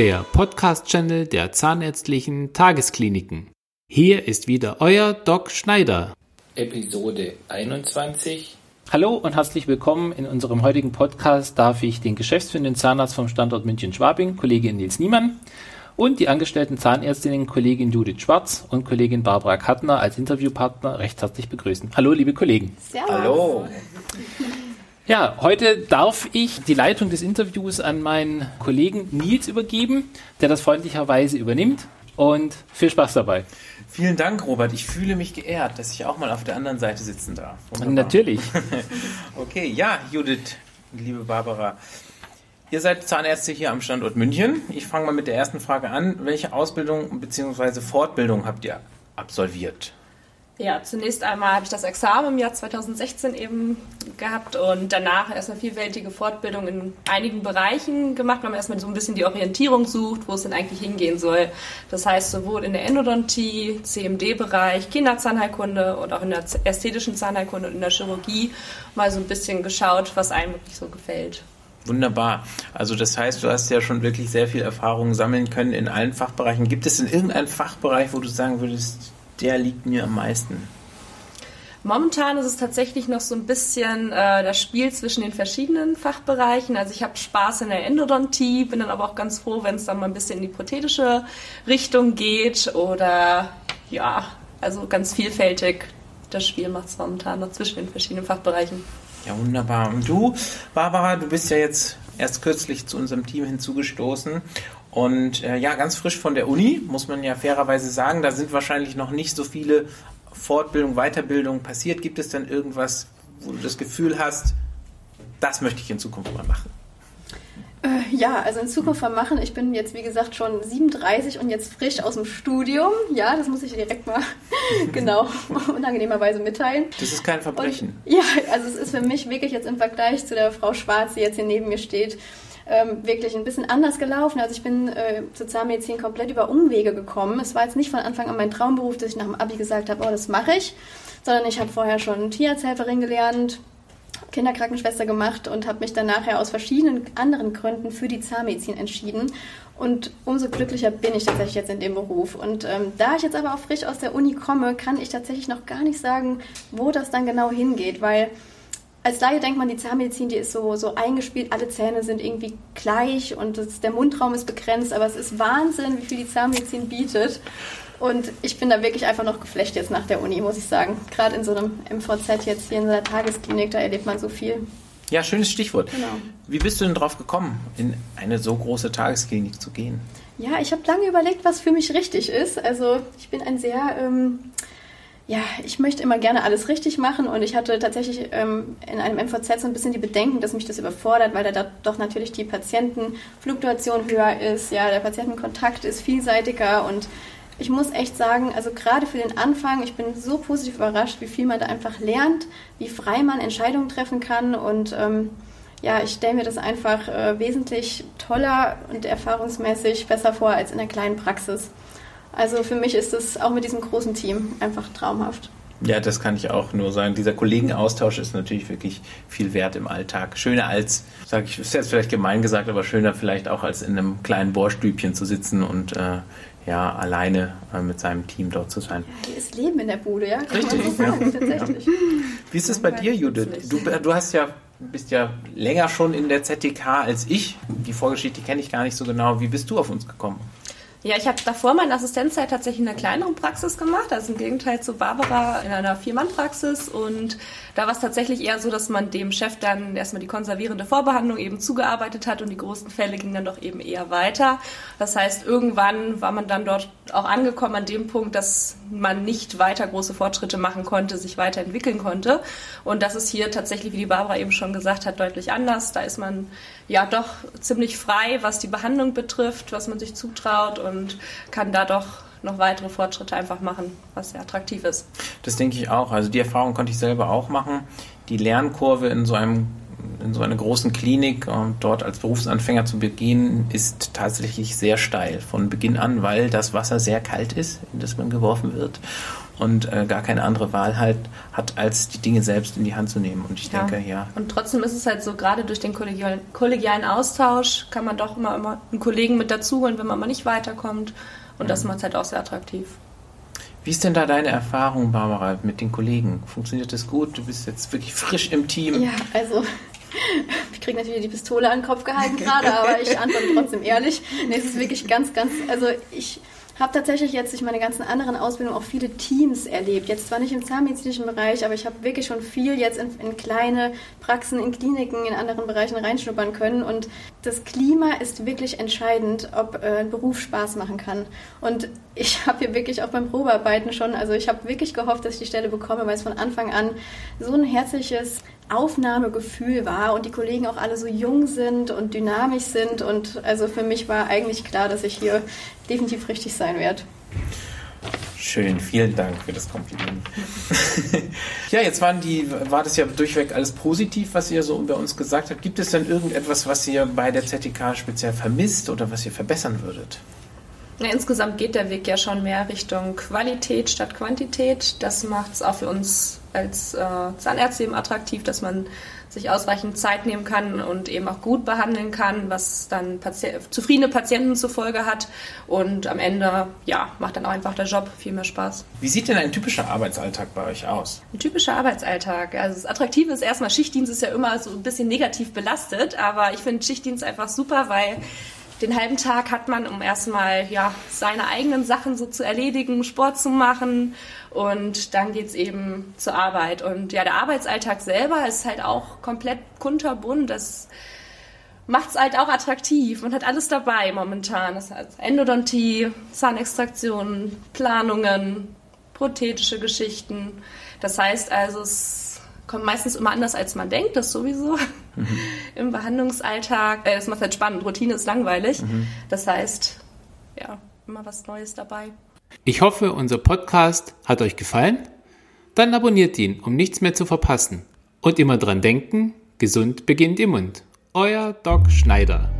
der Podcast-Channel der Zahnärztlichen Tageskliniken. Hier ist wieder euer Doc Schneider. Episode 21. Hallo und herzlich willkommen. In unserem heutigen Podcast darf ich den geschäftsführenden Zahnarzt vom Standort München-Schwabing, Kollegin Nils Niemann, und die angestellten Zahnärztinnen Kollegin Judith Schwarz und Kollegin Barbara Kattner als Interviewpartner recht herzlich begrüßen. Hallo, liebe Kollegen. Servus. Hallo. Ja, heute darf ich die Leitung des Interviews an meinen Kollegen Nils übergeben, der das freundlicherweise übernimmt. Und viel Spaß dabei. Vielen Dank, Robert. Ich fühle mich geehrt, dass ich auch mal auf der anderen Seite sitzen darf. Wunderbar. Natürlich. okay, ja, Judith, liebe Barbara. Ihr seid Zahnärzte hier am Standort München. Ich fange mal mit der ersten Frage an. Welche Ausbildung bzw. Fortbildung habt ihr absolviert? Ja, zunächst einmal habe ich das Examen im Jahr 2016 eben gehabt und danach erst eine vielfältige Fortbildung in einigen Bereichen gemacht, weil man erstmal so ein bisschen die Orientierung sucht, wo es denn eigentlich hingehen soll. Das heißt, sowohl in der Endodontie, CMD-Bereich, Kinderzahnheilkunde und auch in der ästhetischen Zahnheilkunde und in der Chirurgie mal so ein bisschen geschaut, was einem wirklich so gefällt. Wunderbar. Also das heißt, du hast ja schon wirklich sehr viel Erfahrung sammeln können in allen Fachbereichen. Gibt es in irgendeinem Fachbereich, wo du sagen würdest, der liegt mir am meisten? Momentan ist es tatsächlich noch so ein bisschen äh, das Spiel zwischen den verschiedenen Fachbereichen. Also ich habe Spaß in der Endodontie, bin dann aber auch ganz froh, wenn es dann mal ein bisschen in die prothetische Richtung geht oder ja, also ganz vielfältig. Das Spiel macht es momentan noch zwischen den verschiedenen Fachbereichen. Ja, wunderbar. Und du, Barbara, du bist ja jetzt erst kürzlich zu unserem Team hinzugestoßen und äh, ja, ganz frisch von der Uni, muss man ja fairerweise sagen, da sind wahrscheinlich noch nicht so viele Fortbildung, Weiterbildung passiert. Gibt es denn irgendwas, wo du das Gefühl hast, das möchte ich in Zukunft mal machen? Äh, ja, also in Zukunft mal machen. Ich bin jetzt, wie gesagt, schon 37 und jetzt frisch aus dem Studium. Ja, das muss ich direkt mal genau unangenehmerweise mitteilen. Das ist kein Verbrechen. Und, ja, also es ist für mich wirklich jetzt im Vergleich zu der Frau Schwarz, die jetzt hier neben mir steht, ähm, wirklich ein bisschen anders gelaufen. Also ich bin äh, zur Zahnmedizin komplett über Umwege gekommen. Es war jetzt nicht von Anfang an mein Traumberuf, dass ich nach dem Abi gesagt habe, oh, das mache ich, sondern ich habe vorher schon Tierarzthelferin gelernt, Kinderkrankenschwester gemacht und habe mich dann nachher aus verschiedenen anderen Gründen für die Zahnmedizin entschieden. Und umso glücklicher bin ich tatsächlich jetzt in dem Beruf. Und ähm, da ich jetzt aber auch frisch aus der Uni komme, kann ich tatsächlich noch gar nicht sagen, wo das dann genau hingeht, weil als Laie denkt man, die Zahnmedizin, die ist so, so eingespielt, alle Zähne sind irgendwie gleich und das, der Mundraum ist begrenzt, aber es ist Wahnsinn, wie viel die Zahnmedizin bietet. Und ich bin da wirklich einfach noch geflecht jetzt nach der Uni, muss ich sagen. Gerade in so einem MVZ jetzt hier in so einer Tagesklinik, da erlebt man so viel. Ja, schönes Stichwort. Genau. Wie bist du denn drauf gekommen, in eine so große Tagesklinik zu gehen? Ja, ich habe lange überlegt, was für mich richtig ist. Also ich bin ein sehr ähm, ja, ich möchte immer gerne alles richtig machen und ich hatte tatsächlich ähm, in einem MVZ so ein bisschen die Bedenken, dass mich das überfordert, weil da doch natürlich die Patientenfluktuation höher ist, ja, der Patientenkontakt ist vielseitiger und ich muss echt sagen, also gerade für den Anfang, ich bin so positiv überrascht, wie viel man da einfach lernt, wie frei man Entscheidungen treffen kann und ähm, ja, ich stelle mir das einfach äh, wesentlich toller und erfahrungsmäßig besser vor als in der kleinen Praxis. Also für mich ist es auch mit diesem großen Team einfach traumhaft. Ja, das kann ich auch nur sagen. Dieser Kollegenaustausch ist natürlich wirklich viel wert im Alltag. Schöner als, sage ich, ist jetzt vielleicht gemein gesagt, aber schöner vielleicht auch als in einem kleinen Bohrstübchen zu sitzen und äh, ja, alleine äh, mit seinem Team dort zu sein. Ja, hier ist Leben in der Bude, ja? Kann Richtig, so sagen, ja. tatsächlich. Ja. Wie ist es bei dir, Judith? Du, du hast ja bist ja länger schon in der ZTK als ich. Die Vorgeschichte kenne ich gar nicht so genau. Wie bist du auf uns gekommen? Ja, ich habe davor meine Assistenzzeit tatsächlich in einer kleineren Praxis gemacht, also im Gegenteil zu Barbara in einer Vier-Mann-Praxis. Und da war es tatsächlich eher so, dass man dem Chef dann erstmal die konservierende Vorbehandlung eben zugearbeitet hat und die großen Fälle gingen dann doch eben eher weiter. Das heißt, irgendwann war man dann dort auch angekommen an dem Punkt, dass man nicht weiter große Fortschritte machen konnte, sich weiterentwickeln konnte. Und das ist hier tatsächlich, wie die Barbara eben schon gesagt hat, deutlich anders. Da ist man ja doch ziemlich frei, was die Behandlung betrifft, was man sich zutraut und kann da doch noch weitere Fortschritte einfach machen, was sehr attraktiv ist. Das denke ich auch. Also die Erfahrung konnte ich selber auch machen. Die Lernkurve in so einem in so einer großen Klinik und dort als Berufsanfänger zu beginnen, ist tatsächlich sehr steil von Beginn an, weil das Wasser sehr kalt ist, in das man geworfen wird und äh, gar keine andere Wahl halt hat, als die Dinge selbst in die Hand zu nehmen. Und ich Ja. denke, ja, Und trotzdem ist es halt so, gerade durch den kollegialen, kollegialen Austausch kann man doch immer, immer einen Kollegen mit dazu holen, wenn man mal nicht weiterkommt. Und das macht es halt auch sehr attraktiv. Wie ist denn da deine Erfahrung, Barbara, mit den Kollegen? Funktioniert das gut? Du bist jetzt wirklich frisch im Team. Ja, also ich kriege natürlich die Pistole an den Kopf gehalten gerade, aber ich antworte trotzdem ehrlich. Nee, es ist wirklich ganz, ganz, also ich habe tatsächlich jetzt durch meine ganzen anderen Ausbildungen auch viele Teams erlebt. Jetzt zwar nicht im zahnmedizinischen Bereich, aber ich habe wirklich schon viel jetzt in, in kleine Praxen, in Kliniken, in anderen Bereichen reinschnuppern können. Und das Klima ist wirklich entscheidend, ob äh, ein Beruf Spaß machen kann. Und ich habe hier wirklich auch beim Probearbeiten schon, also ich habe wirklich gehofft, dass ich die Stelle bekomme, weil es von Anfang an so ein herzliches Aufnahmegefühl war und die Kollegen auch alle so jung sind und dynamisch sind. Und also für mich war eigentlich klar, dass ich hier definitiv richtig sein werde. Schön, vielen Dank für das Kompliment. ja, jetzt waren die, war das ja durchweg alles positiv, was ihr so über uns gesagt habt. Gibt es denn irgendetwas, was ihr bei der ZTK speziell vermisst oder was ihr verbessern würdet? Ja, insgesamt geht der Weg ja schon mehr Richtung Qualität statt Quantität. Das macht es auch für uns als äh, Zahnärzte eben attraktiv, dass man sich ausreichend Zeit nehmen kann und eben auch gut behandeln kann, was dann Pati zufriedene Patienten zur Folge hat. Und am Ende, ja, macht dann auch einfach der Job viel mehr Spaß. Wie sieht denn ein typischer Arbeitsalltag bei euch aus? Ein typischer Arbeitsalltag. Also das Attraktive ist erstmal, Schichtdienst ist ja immer so ein bisschen negativ belastet, aber ich finde Schichtdienst einfach super, weil den halben Tag hat man, um erstmal ja, seine eigenen Sachen so zu erledigen, Sport zu machen und dann geht's eben zur Arbeit. Und ja, der Arbeitsalltag selber ist halt auch komplett kunterbunt. Das macht's halt auch attraktiv. Man hat alles dabei momentan. Das heißt Endodontie, Zahnextraktionen, Planungen, prothetische Geschichten. Das heißt also, es kommt meistens immer anders, als man denkt, das sowieso im Behandlungsalltag. Äh, Das macht halt spannend. Routine ist langweilig. Das heißt, ja, immer was Neues dabei. Ich hoffe, unser Podcast hat euch gefallen. Dann abonniert ihn, um nichts mehr zu verpassen. Und immer dran denken, gesund beginnt im Mund. Euer Doc Schneider.